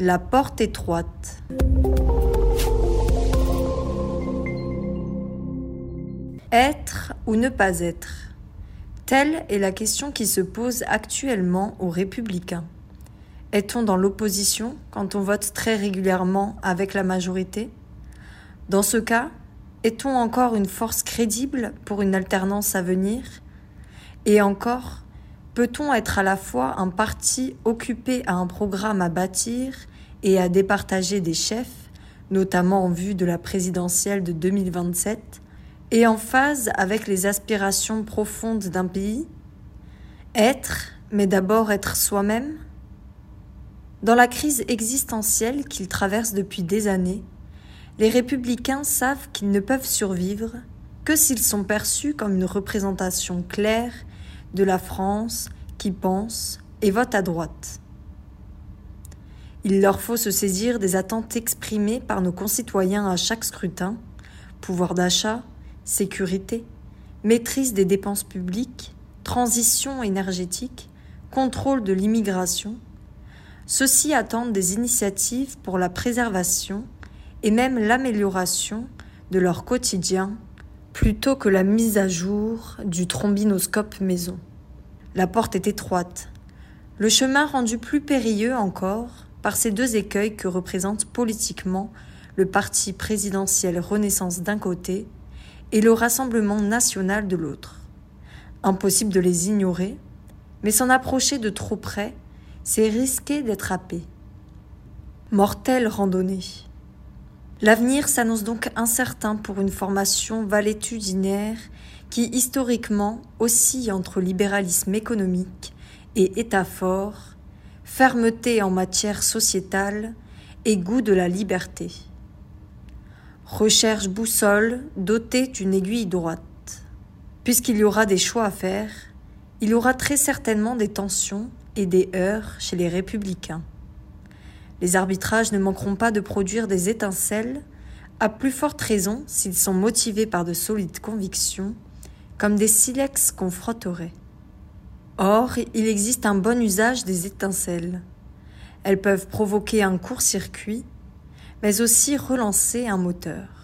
La porte étroite. Être ou ne pas être Telle est la question qui se pose actuellement aux républicains. Est-on dans l'opposition quand on vote très régulièrement avec la majorité? Dans ce cas, est-on encore une force crédible pour une alternance à venir? Et encore, peut-on être à la fois un parti occupé à un programme à bâtir et à départager des chefs, notamment en vue de la présidentielle de 2027, et en phase avec les aspirations profondes d'un pays Être, mais d'abord être soi-même Dans la crise existentielle qu'ils traversent depuis des années, les républicains savent qu'ils ne peuvent survivre que s'ils sont perçus comme une représentation claire de la France qui pense et vote à droite. Il leur faut se saisir des attentes exprimées par nos concitoyens à chaque scrutin, pouvoir d'achat, sécurité, maîtrise des dépenses publiques, transition énergétique, contrôle de l'immigration. Ceux-ci attendent des initiatives pour la préservation et même l'amélioration de leur quotidien plutôt que la mise à jour du trombinoscope maison. La porte est étroite, le chemin rendu plus périlleux encore par ces deux écueils que représente politiquement le parti présidentiel Renaissance d'un côté et le Rassemblement national de l'autre. Impossible de les ignorer, mais s'en approcher de trop près, c'est risquer d'être happé. Mortelle randonnée. L'avenir s'annonce donc incertain pour une formation valétudinaire qui historiquement oscille entre libéralisme économique et État fort, fermeté en matière sociétale et goût de la liberté. Recherche boussole dotée d'une aiguille droite. Puisqu'il y aura des choix à faire, il y aura très certainement des tensions et des heurts chez les républicains. Les arbitrages ne manqueront pas de produire des étincelles, à plus forte raison s'ils sont motivés par de solides convictions, comme des silex qu'on frotterait. Or, il existe un bon usage des étincelles. Elles peuvent provoquer un court-circuit mais aussi relancer un moteur.